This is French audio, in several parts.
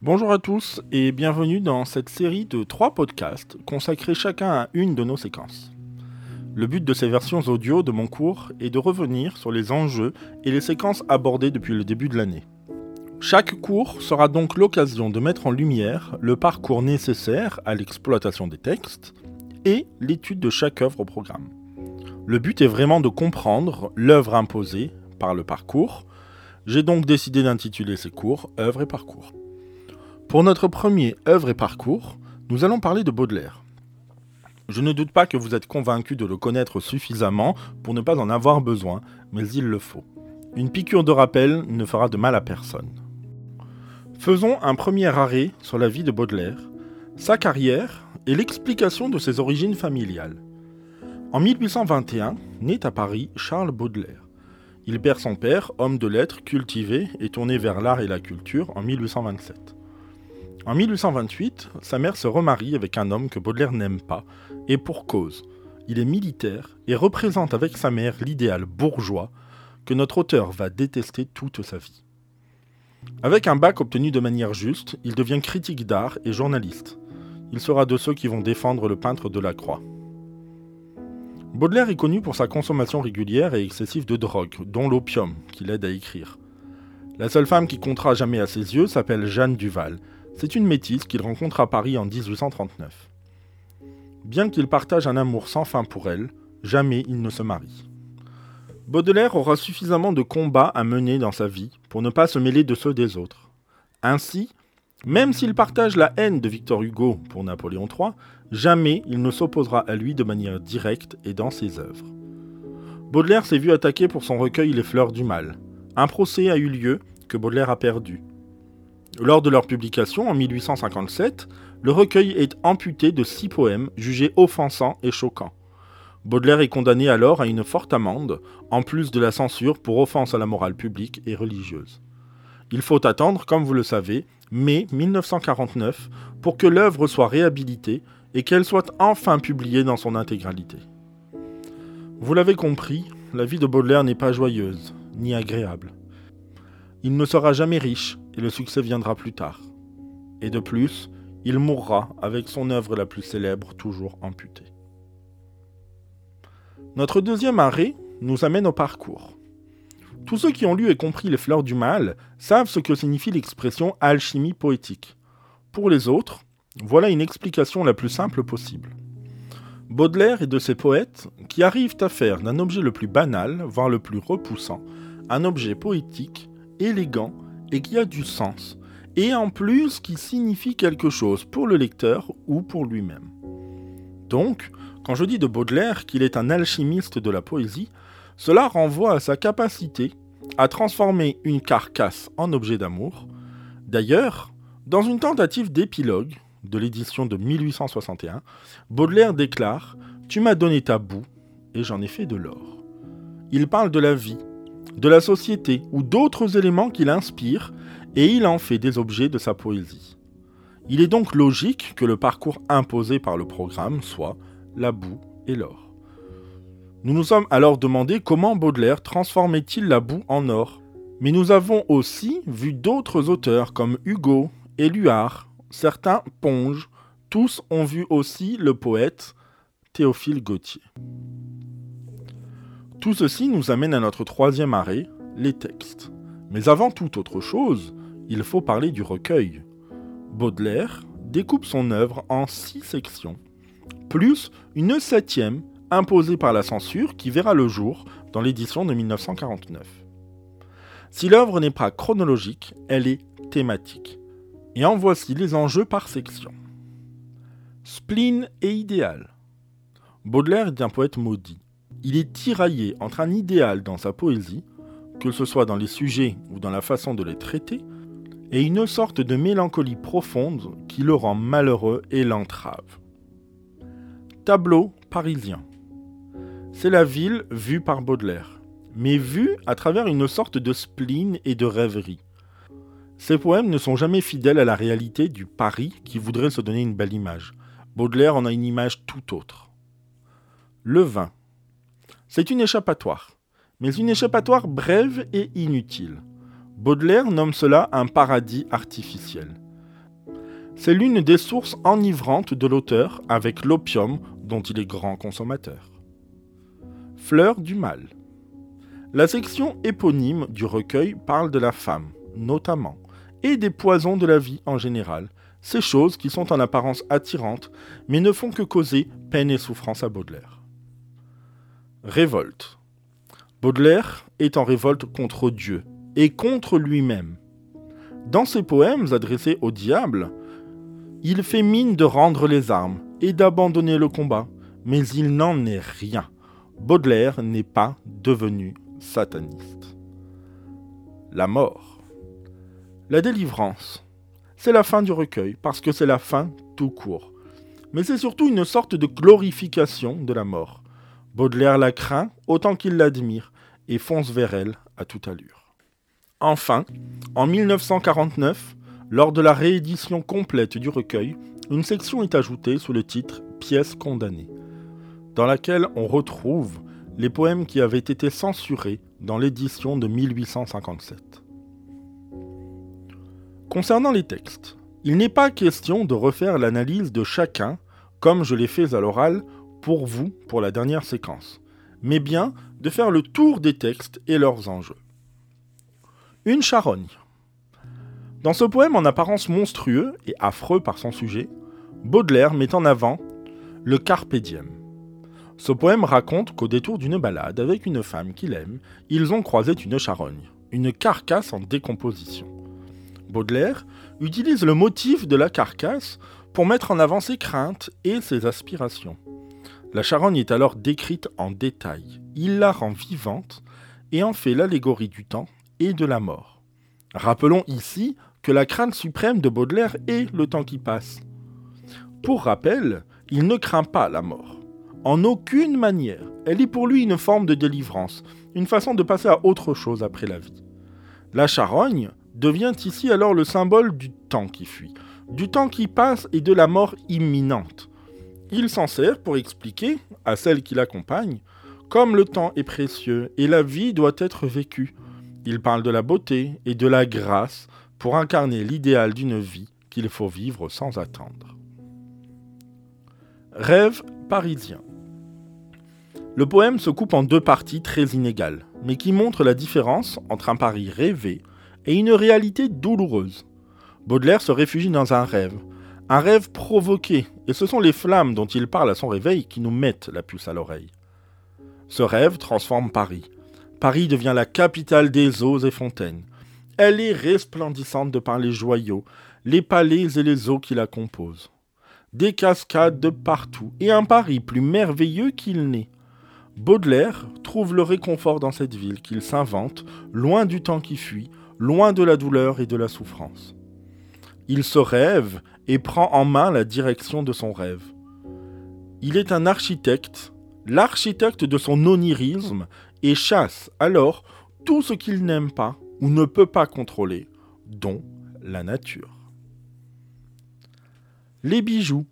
Bonjour à tous et bienvenue dans cette série de trois podcasts consacrés chacun à une de nos séquences. Le but de ces versions audio de mon cours est de revenir sur les enjeux et les séquences abordées depuis le début de l'année. Chaque cours sera donc l'occasion de mettre en lumière le parcours nécessaire à l'exploitation des textes et l'étude de chaque œuvre au programme. Le but est vraiment de comprendre l'œuvre imposée par le parcours. J'ai donc décidé d'intituler ces cours œuvre et parcours. Pour notre premier œuvre et parcours, nous allons parler de Baudelaire. Je ne doute pas que vous êtes convaincu de le connaître suffisamment pour ne pas en avoir besoin, mais il le faut. Une piqûre de rappel ne fera de mal à personne. Faisons un premier arrêt sur la vie de Baudelaire, sa carrière et l'explication de ses origines familiales. En 1821, naît à Paris Charles Baudelaire. Il perd son père, homme de lettres, cultivé et tourné vers l'art et la culture en 1827. En 1828, sa mère se remarie avec un homme que Baudelaire n'aime pas, et pour cause. Il est militaire et représente avec sa mère l'idéal bourgeois que notre auteur va détester toute sa vie. Avec un bac obtenu de manière juste, il devient critique d'art et journaliste. Il sera de ceux qui vont défendre le peintre de la Croix. Baudelaire est connu pour sa consommation régulière et excessive de drogue, dont l'opium, qui l'aide à écrire. La seule femme qui comptera jamais à ses yeux s'appelle Jeanne Duval. C'est une métisse qu'il rencontre à Paris en 1839. Bien qu'il partage un amour sans fin pour elle, jamais il ne se marie. Baudelaire aura suffisamment de combats à mener dans sa vie pour ne pas se mêler de ceux des autres. Ainsi, même s'il partage la haine de Victor Hugo pour Napoléon III, jamais il ne s'opposera à lui de manière directe et dans ses œuvres. Baudelaire s'est vu attaquer pour son recueil Les Fleurs du Mal. Un procès a eu lieu que Baudelaire a perdu. Lors de leur publication en 1857, le recueil est amputé de six poèmes jugés offensants et choquants. Baudelaire est condamné alors à une forte amende, en plus de la censure pour offense à la morale publique et religieuse. Il faut attendre, comme vous le savez, mai 1949 pour que l'œuvre soit réhabilitée et qu'elle soit enfin publiée dans son intégralité. Vous l'avez compris, la vie de Baudelaire n'est pas joyeuse, ni agréable. Il ne sera jamais riche et le succès viendra plus tard. Et de plus, il mourra avec son œuvre la plus célèbre toujours amputée. Notre deuxième arrêt nous amène au parcours. Tous ceux qui ont lu et compris les fleurs du mal savent ce que signifie l'expression alchimie poétique. Pour les autres, voilà une explication la plus simple possible. Baudelaire est de ces poètes qui arrivent à faire d'un objet le plus banal, voire le plus repoussant, un objet poétique, élégant et qui a du sens, et en plus qui signifie quelque chose pour le lecteur ou pour lui-même. Donc, quand je dis de Baudelaire qu'il est un alchimiste de la poésie, cela renvoie à sa capacité à transformer une carcasse en objet d'amour. D'ailleurs, dans une tentative d'épilogue de l'édition de 1861, Baudelaire déclare Tu m'as donné ta boue et j'en ai fait de l'or. Il parle de la vie, de la société ou d'autres éléments qui l'inspirent et il en fait des objets de sa poésie. Il est donc logique que le parcours imposé par le programme soit la boue et l'or. Nous nous sommes alors demandé comment Baudelaire transformait-il la boue en or. Mais nous avons aussi vu d'autres auteurs comme Hugo, Éluard, certains Ponge, tous ont vu aussi le poète Théophile Gautier. Tout ceci nous amène à notre troisième arrêt, les textes. Mais avant toute autre chose, il faut parler du recueil. Baudelaire découpe son œuvre en six sections, plus une septième imposée par la censure qui verra le jour dans l'édition de 1949. Si l'œuvre n'est pas chronologique, elle est thématique. Et en voici les enjeux par section. Spleen et idéal. Baudelaire est un poète maudit. Il est tiraillé entre un idéal dans sa poésie, que ce soit dans les sujets ou dans la façon de les traiter, et une sorte de mélancolie profonde qui le rend malheureux et l'entrave. Tableau parisien. C'est la ville vue par Baudelaire, mais vue à travers une sorte de spleen et de rêverie. Ces poèmes ne sont jamais fidèles à la réalité du Paris qui voudrait se donner une belle image. Baudelaire en a une image tout autre. Le vin. C'est une échappatoire, mais une échappatoire brève et inutile. Baudelaire nomme cela un paradis artificiel. C'est l'une des sources enivrantes de l'auteur avec l'opium dont il est grand consommateur. Fleur du mal. La section éponyme du recueil parle de la femme, notamment, et des poisons de la vie en général, ces choses qui sont en apparence attirantes, mais ne font que causer peine et souffrance à Baudelaire. Révolte. Baudelaire est en révolte contre Dieu et contre lui-même. Dans ses poèmes adressés au diable, il fait mine de rendre les armes et d'abandonner le combat, mais il n'en est rien. Baudelaire n'est pas devenu sataniste. La mort. La délivrance. C'est la fin du recueil, parce que c'est la fin tout court. Mais c'est surtout une sorte de glorification de la mort. Baudelaire la craint autant qu'il l'admire et fonce vers elle à toute allure. Enfin, en 1949, lors de la réédition complète du recueil, une section est ajoutée sous le titre Pièces condamnées, dans laquelle on retrouve les poèmes qui avaient été censurés dans l'édition de 1857. Concernant les textes, il n'est pas question de refaire l'analyse de chacun comme je l'ai fait à l'oral pour vous pour la dernière séquence, mais bien de faire le tour des textes et leurs enjeux. Une charogne. Dans ce poème en apparence monstrueux et affreux par son sujet, Baudelaire met en avant le carpe. Ce poème raconte qu'au détour d'une balade avec une femme qu'il aime, ils ont croisé une charogne, une carcasse en décomposition. Baudelaire utilise le motif de la carcasse pour mettre en avant ses craintes et ses aspirations. La charogne est alors décrite en détail. Il la rend vivante et en fait l'allégorie du temps et de la mort. Rappelons ici que la crainte suprême de Baudelaire est le temps qui passe. Pour rappel, il ne craint pas la mort. En aucune manière. Elle est pour lui une forme de délivrance, une façon de passer à autre chose après la vie. La charogne devient ici alors le symbole du temps qui fuit, du temps qui passe et de la mort imminente. Il s'en sert pour expliquer, à celle qui l'accompagne, comme le temps est précieux et la vie doit être vécue. Il parle de la beauté et de la grâce pour incarner l'idéal d'une vie qu'il faut vivre sans attendre. Rêve parisien. Le poème se coupe en deux parties très inégales, mais qui montrent la différence entre un Paris rêvé et une réalité douloureuse. Baudelaire se réfugie dans un rêve, un rêve provoqué, et ce sont les flammes dont il parle à son réveil qui nous mettent la puce à l'oreille. Ce rêve transforme Paris. Paris devient la capitale des eaux et fontaines. Elle est resplendissante de par les joyaux, les palais et les eaux qui la composent. Des cascades de partout, et un Paris plus merveilleux qu'il n'est. Baudelaire trouve le réconfort dans cette ville qu'il s'invente, loin du temps qui fuit, loin de la douleur et de la souffrance. Il se rêve et prend en main la direction de son rêve. Il est un architecte, l'architecte de son onirisme, et chasse alors tout ce qu'il n'aime pas ou ne peut pas contrôler, dont la nature. Les bijoux.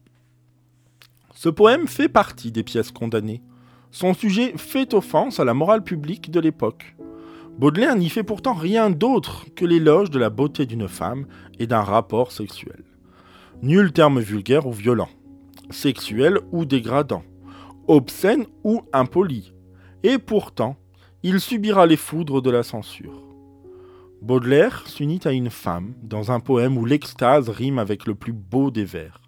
Ce poème fait partie des pièces condamnées. Son sujet fait offense à la morale publique de l'époque. Baudelaire n'y fait pourtant rien d'autre que l'éloge de la beauté d'une femme et d'un rapport sexuel. Nul terme vulgaire ou violent, sexuel ou dégradant, obscène ou impoli. Et pourtant, il subira les foudres de la censure. Baudelaire s'unit à une femme dans un poème où l'extase rime avec le plus beau des vers.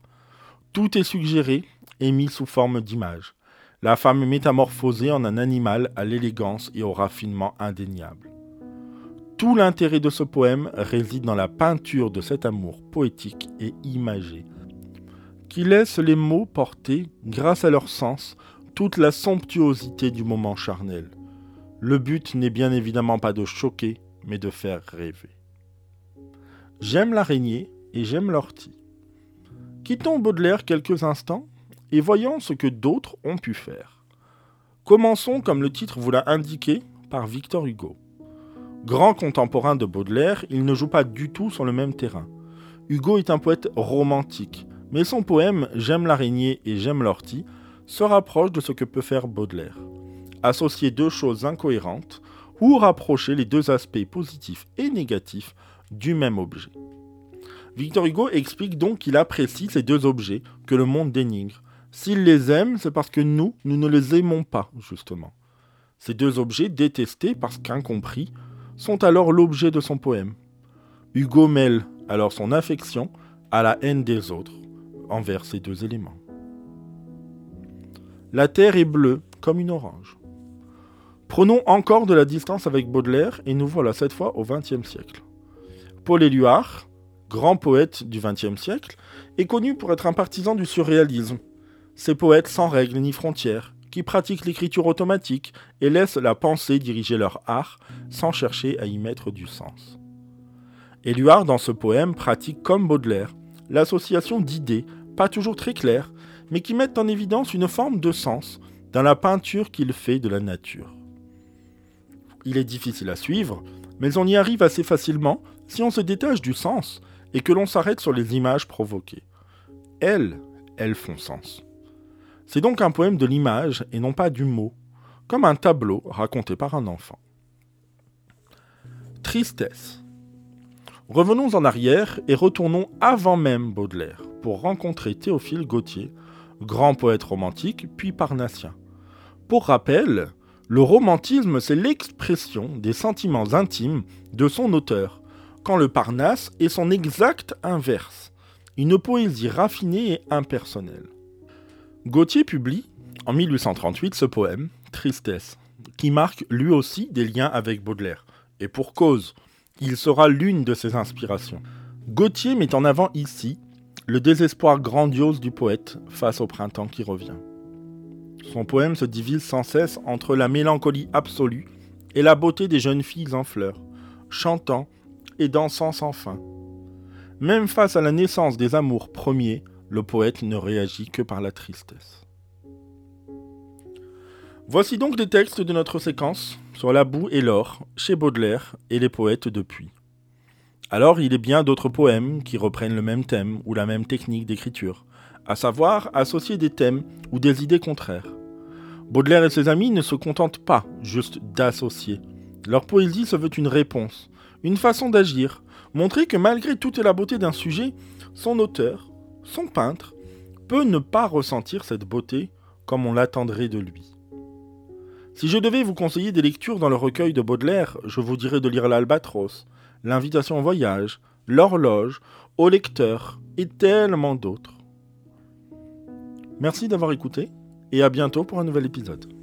Tout est suggéré et mis sous forme d'image. La femme est métamorphosée en un animal à l'élégance et au raffinement indéniable. Tout l'intérêt de ce poème réside dans la peinture de cet amour poétique et imagé, qui laisse les mots porter, grâce à leur sens, toute la somptuosité du moment charnel. Le but n'est bien évidemment pas de choquer, mais de faire rêver. J'aime l'araignée et j'aime l'ortie. Quittons Baudelaire quelques instants et voyons ce que d'autres ont pu faire. Commençons, comme le titre vous l'a indiqué, par Victor Hugo. Grand contemporain de Baudelaire, il ne joue pas du tout sur le même terrain. Hugo est un poète romantique, mais son poème J'aime l'araignée et j'aime l'ortie se rapproche de ce que peut faire Baudelaire. Associer deux choses incohérentes ou rapprocher les deux aspects positifs et négatifs du même objet. Victor Hugo explique donc qu'il apprécie ces deux objets que le monde dénigre. S'il les aime, c'est parce que nous, nous ne les aimons pas, justement. Ces deux objets, détestés parce qu'incompris, sont alors l'objet de son poème. Hugo mêle alors son affection à la haine des autres envers ces deux éléments. La terre est bleue comme une orange. Prenons encore de la distance avec Baudelaire et nous voilà cette fois au XXe siècle. Paul Éluard, grand poète du XXe siècle, est connu pour être un partisan du surréalisme. Ces poètes sans règles ni frontières, qui pratiquent l'écriture automatique et laissent la pensée diriger leur art sans chercher à y mettre du sens. Éluard, dans ce poème, pratique comme Baudelaire l'association d'idées, pas toujours très claires, mais qui mettent en évidence une forme de sens dans la peinture qu'il fait de la nature. Il est difficile à suivre, mais on y arrive assez facilement si on se détache du sens et que l'on s'arrête sur les images provoquées. Elles, elles font sens. C'est donc un poème de l'image et non pas du mot, comme un tableau raconté par un enfant. Tristesse. Revenons en arrière et retournons avant même Baudelaire pour rencontrer Théophile Gautier, grand poète romantique puis parnassien. Pour rappel, le romantisme c'est l'expression des sentiments intimes de son auteur, quand le Parnasse est son exact inverse, une poésie raffinée et impersonnelle. Gautier publie, en 1838, ce poème, Tristesse, qui marque lui aussi des liens avec Baudelaire. Et pour cause, il sera l'une de ses inspirations. Gautier met en avant ici le désespoir grandiose du poète face au printemps qui revient. Son poème se divise sans cesse entre la mélancolie absolue et la beauté des jeunes filles en fleurs, chantant et dansant sans fin. Même face à la naissance des amours premiers, le poète ne réagit que par la tristesse. Voici donc des textes de notre séquence sur la boue et l'or chez Baudelaire et les poètes depuis. Alors il est bien d'autres poèmes qui reprennent le même thème ou la même technique d'écriture, à savoir associer des thèmes ou des idées contraires. Baudelaire et ses amis ne se contentent pas juste d'associer. Leur poésie se veut une réponse, une façon d'agir, montrer que malgré toute la beauté d'un sujet, son auteur, son peintre, peut ne pas ressentir cette beauté comme on l'attendrait de lui. Si je devais vous conseiller des lectures dans le recueil de Baudelaire, je vous dirais de lire l'Albatros, l'invitation au voyage, l'horloge, au lecteur et tellement d'autres. Merci d'avoir écouté et à bientôt pour un nouvel épisode.